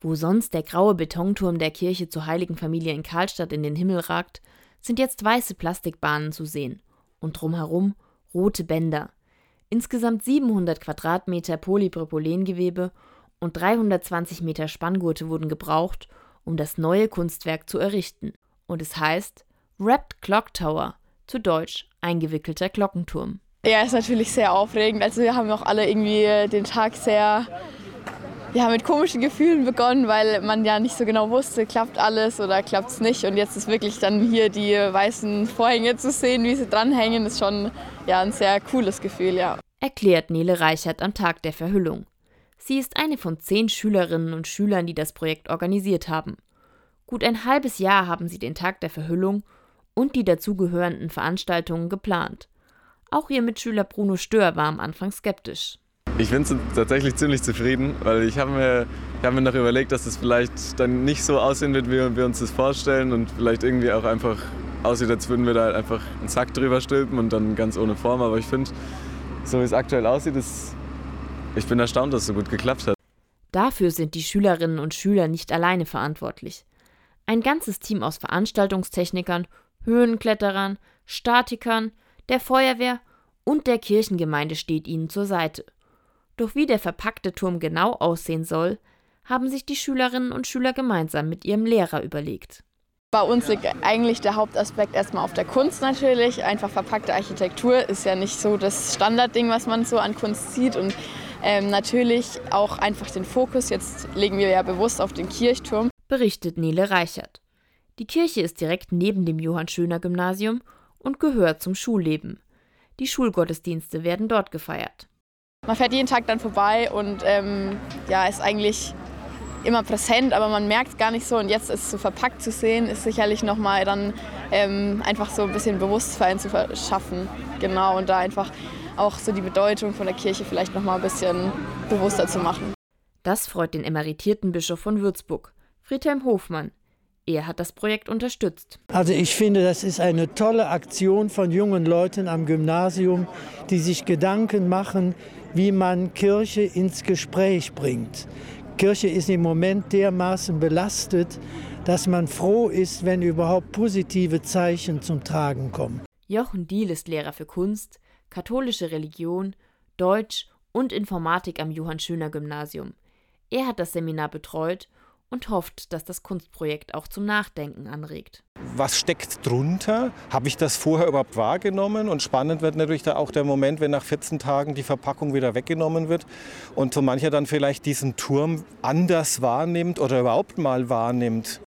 Wo sonst der graue Betonturm der Kirche zur Heiligen Familie in Karlstadt in den Himmel ragt, sind jetzt weiße Plastikbahnen zu sehen und drumherum rote Bänder. Insgesamt 700 Quadratmeter Polypropylengewebe und 320 Meter Spanngurte wurden gebraucht, um das neue Kunstwerk zu errichten. Und es heißt Wrapped Clock Tower, zu Deutsch eingewickelter Glockenturm. Ja, ist natürlich sehr aufregend. Also wir haben auch alle irgendwie den Tag sehr ja, mit komischen Gefühlen begonnen, weil man ja nicht so genau wusste, klappt alles oder klappt es nicht. Und jetzt ist wirklich dann hier die weißen Vorhänge zu sehen, wie sie dranhängen, ist schon ja, ein sehr cooles Gefühl, ja. Erklärt Nele Reichert am Tag der Verhüllung. Sie ist eine von zehn Schülerinnen und Schülern, die das Projekt organisiert haben. Gut ein halbes Jahr haben sie den Tag der Verhüllung und die dazugehörenden Veranstaltungen geplant. Auch ihr Mitschüler Bruno Stör war am Anfang skeptisch. Ich bin tatsächlich ziemlich zufrieden, weil ich habe mir, hab mir noch überlegt, dass es vielleicht dann nicht so aussehen wird, wie wir uns das vorstellen und vielleicht irgendwie auch einfach aussieht, als würden wir da einfach einen Sack drüber stülpen und dann ganz ohne Form. Aber ich finde, so wie es aktuell aussieht, ist, ich bin erstaunt, dass es so gut geklappt hat. Dafür sind die Schülerinnen und Schüler nicht alleine verantwortlich. Ein ganzes Team aus Veranstaltungstechnikern, Höhenkletterern, Statikern, der Feuerwehr und der Kirchengemeinde steht ihnen zur Seite. Doch wie der verpackte Turm genau aussehen soll, haben sich die Schülerinnen und Schüler gemeinsam mit ihrem Lehrer überlegt. Bei uns liegt eigentlich der Hauptaspekt erstmal auf der Kunst natürlich. Einfach verpackte Architektur ist ja nicht so das Standardding, was man so an Kunst sieht. Und ähm, natürlich auch einfach den Fokus, jetzt legen wir ja bewusst auf den Kirchturm. Berichtet Nele Reichert. Die Kirche ist direkt neben dem Johann Schöner Gymnasium und gehört zum Schulleben. Die Schulgottesdienste werden dort gefeiert. Man fährt jeden Tag dann vorbei und ähm, ja, ist eigentlich immer präsent, aber man merkt es gar nicht so. Und jetzt ist es so verpackt zu sehen, ist sicherlich nochmal dann ähm, einfach so ein bisschen Bewusstsein zu verschaffen. Genau, und da einfach auch so die Bedeutung von der Kirche vielleicht nochmal ein bisschen bewusster zu machen. Das freut den emeritierten Bischof von Würzburg, Friedhelm Hofmann. Er hat das Projekt unterstützt. Also ich finde, das ist eine tolle Aktion von jungen Leuten am Gymnasium, die sich Gedanken machen, wie man Kirche ins Gespräch bringt. Kirche ist im Moment dermaßen belastet, dass man froh ist, wenn überhaupt positive Zeichen zum Tragen kommen. Jochen Diehl ist Lehrer für Kunst, katholische Religion, Deutsch und Informatik am Johann Schöner Gymnasium. Er hat das Seminar betreut und hofft, dass das Kunstprojekt auch zum Nachdenken anregt. Was steckt drunter? Habe ich das vorher überhaupt wahrgenommen? Und spannend wird natürlich da auch der Moment, wenn nach 14 Tagen die Verpackung wieder weggenommen wird und so mancher dann vielleicht diesen Turm anders wahrnimmt oder überhaupt mal wahrnimmt.